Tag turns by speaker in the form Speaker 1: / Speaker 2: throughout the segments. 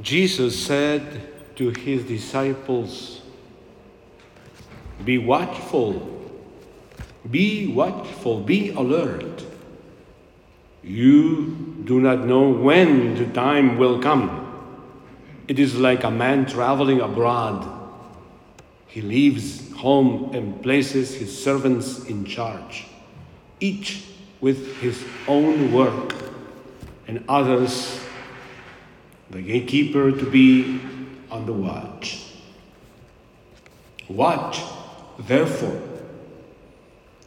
Speaker 1: Jesus said to his disciples, Be watchful, be watchful, be alert. You do not know when the time will come. It is like a man traveling abroad. He leaves home and places his servants in charge, each with his own work, and others, the gatekeeper, to be on the watch. Watch, therefore.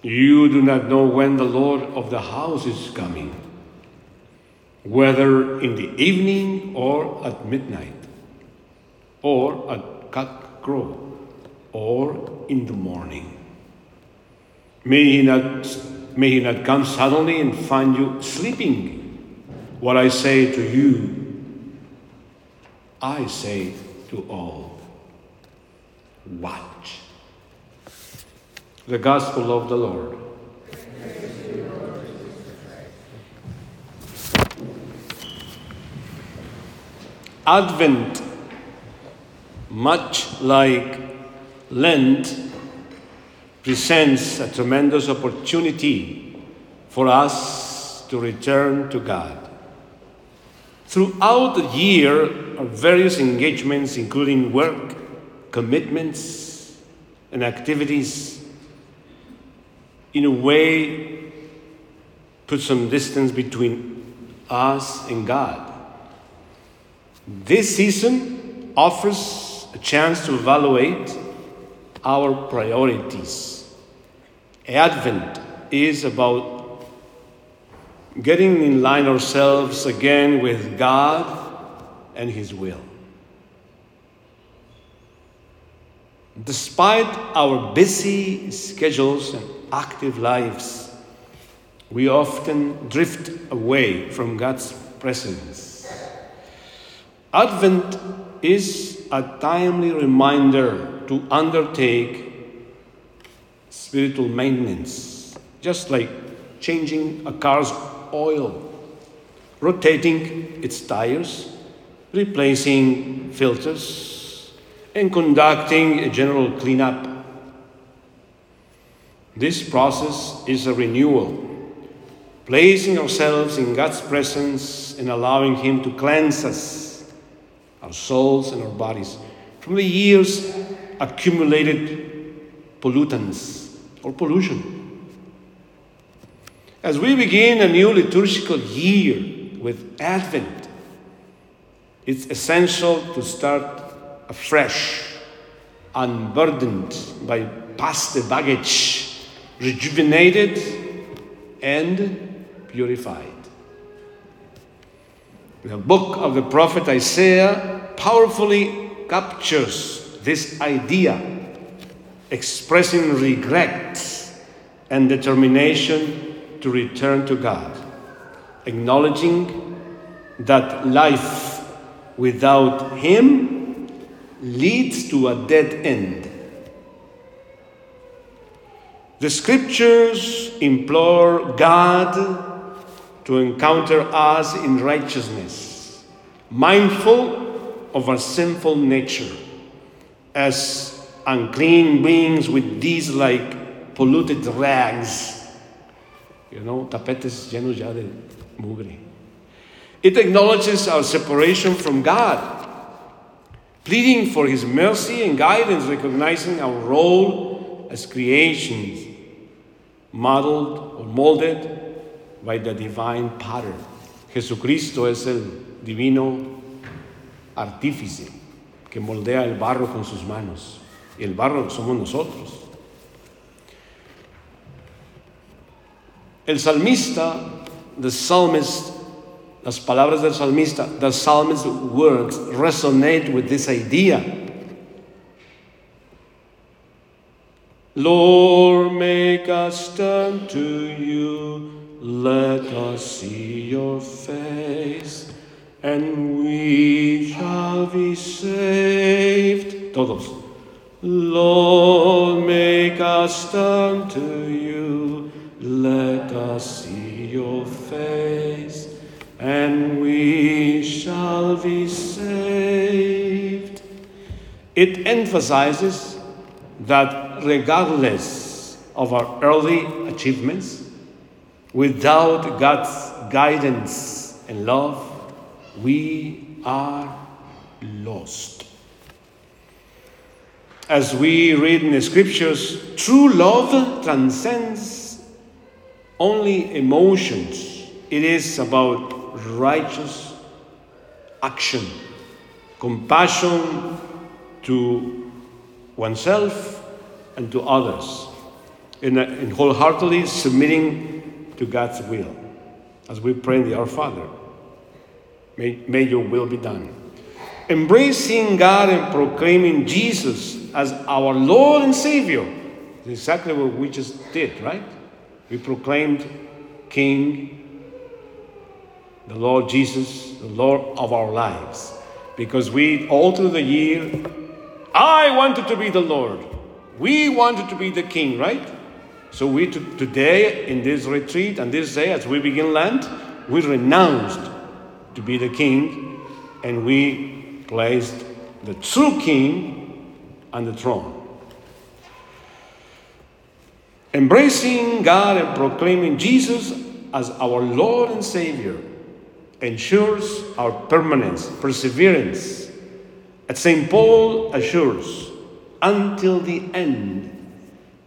Speaker 1: You do not know when the Lord of the house is coming, whether in the evening or at midnight, or at cockcrow, or in the morning. May he not may he not come suddenly and find you sleeping. What I say to you, I say to all. Watch. The Gospel of the Lord. Advent, much like Lent, presents a tremendous opportunity for us to return to God. Throughout the year are various engagements, including work, commitments, and activities, in a way, put some distance between us and God. This season offers a chance to evaluate our priorities. Advent is about getting in line ourselves again with God and His will. Despite our busy schedules and active lives, we often drift away from God's presence. Advent is a timely reminder to undertake spiritual maintenance, just like changing a car's oil, rotating its tires, replacing filters, and conducting a general cleanup. This process is a renewal, placing ourselves in God's presence and allowing Him to cleanse us, our souls and our bodies, from the years accumulated pollutants or pollution. As we begin a new liturgical year with Advent, it's essential to start afresh, unburdened by past baggage, rejuvenated and purified. The book of the prophet Isaiah powerfully captures this idea, expressing regret and determination to return to God, acknowledging that life without Him leads to a dead end. The scriptures implore God to encounter us in righteousness, mindful of our sinful nature, as unclean beings with these like polluted rags, you know, tapetes llenos ya de mugre. It acknowledges our separation from God, pleading for His mercy and guidance, recognizing our role as creations, modeled or molded by the divine pattern. Jesucristo es el divino artífice que moldea el barro con sus manos. Y el barro somos nosotros. El salmista, the psalmist, las palabras del salmista, the psalmist's words resonate with this idea. Lord, make us turn to you. Let us see your face, and we shall be saved. Todos. Lord, make us turn to you. Let us see your face, and we shall be saved. It emphasizes that regardless of our early achievements, without God's guidance and love, we are lost. As we read in the scriptures, true love transcends only emotions. It is about righteous action, compassion to oneself and to others, in, in wholeheartedly submitting to God's will. As we pray in the Our Father, may, may your will be done. Embracing God and proclaiming Jesus as our Lord and Savior is exactly what we just did, right? We proclaimed King, the Lord Jesus, the Lord of our lives. Because we, all through the year, I wanted to be the Lord. We wanted to be the King, right? So we today, in this retreat and this day, as we begin Lent, we renounced to be the King and we placed the true King on the throne. Embracing God and proclaiming Jesus as our Lord and Savior ensures our permanence, perseverance. As St. Paul assures, until the end,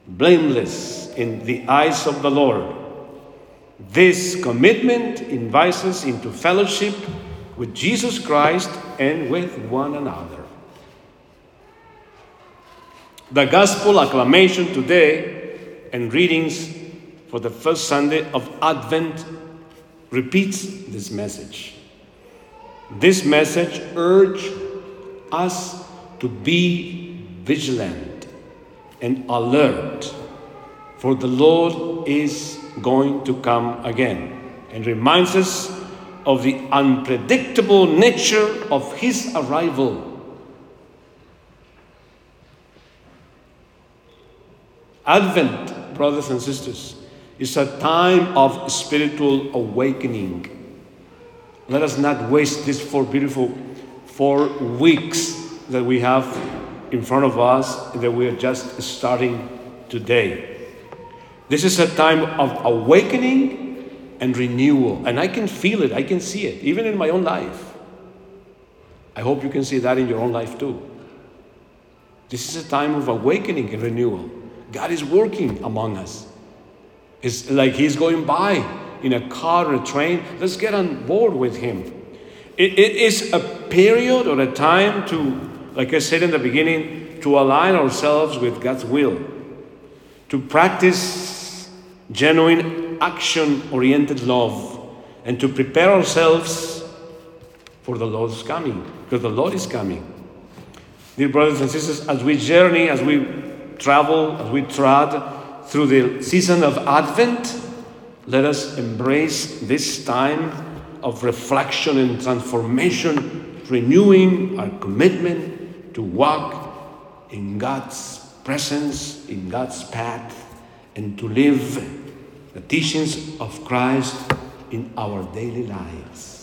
Speaker 1: blameless in the eyes of the Lord. This commitment invites us into fellowship with Jesus Christ and with one another. The gospel acclamation today and readings for the first Sunday of Advent repeats this message. This message urges us to be vigilant and alert, for the Lord is going to come again, and reminds us of the unpredictable nature of his arrival. Advent, brothers and sisters, is a time of spiritual awakening. Let us not waste these four beautiful four weeks that we have in front of us that we are just starting today. This is a time of awakening and renewal, and I can feel it, I can see it, even in my own life. I hope you can see that in your own life too. This is a time of awakening and renewal. God is working among us. It's like He's going by in a car or a train. Let's get on board with Him. it, it is a period or a time to like I said in the beginning, to align ourselves with God's will, to practice genuine action oriented love, and to prepare ourselves for the Lord's coming, because the Lord is coming. Dear brothers and sisters, as we journey, as we travel, as we trod through the season of Advent, let us embrace this time of reflection and transformation, renewing our commitment to walk in God's presence, in God's path, and to live the teachings of Christ in our daily lives.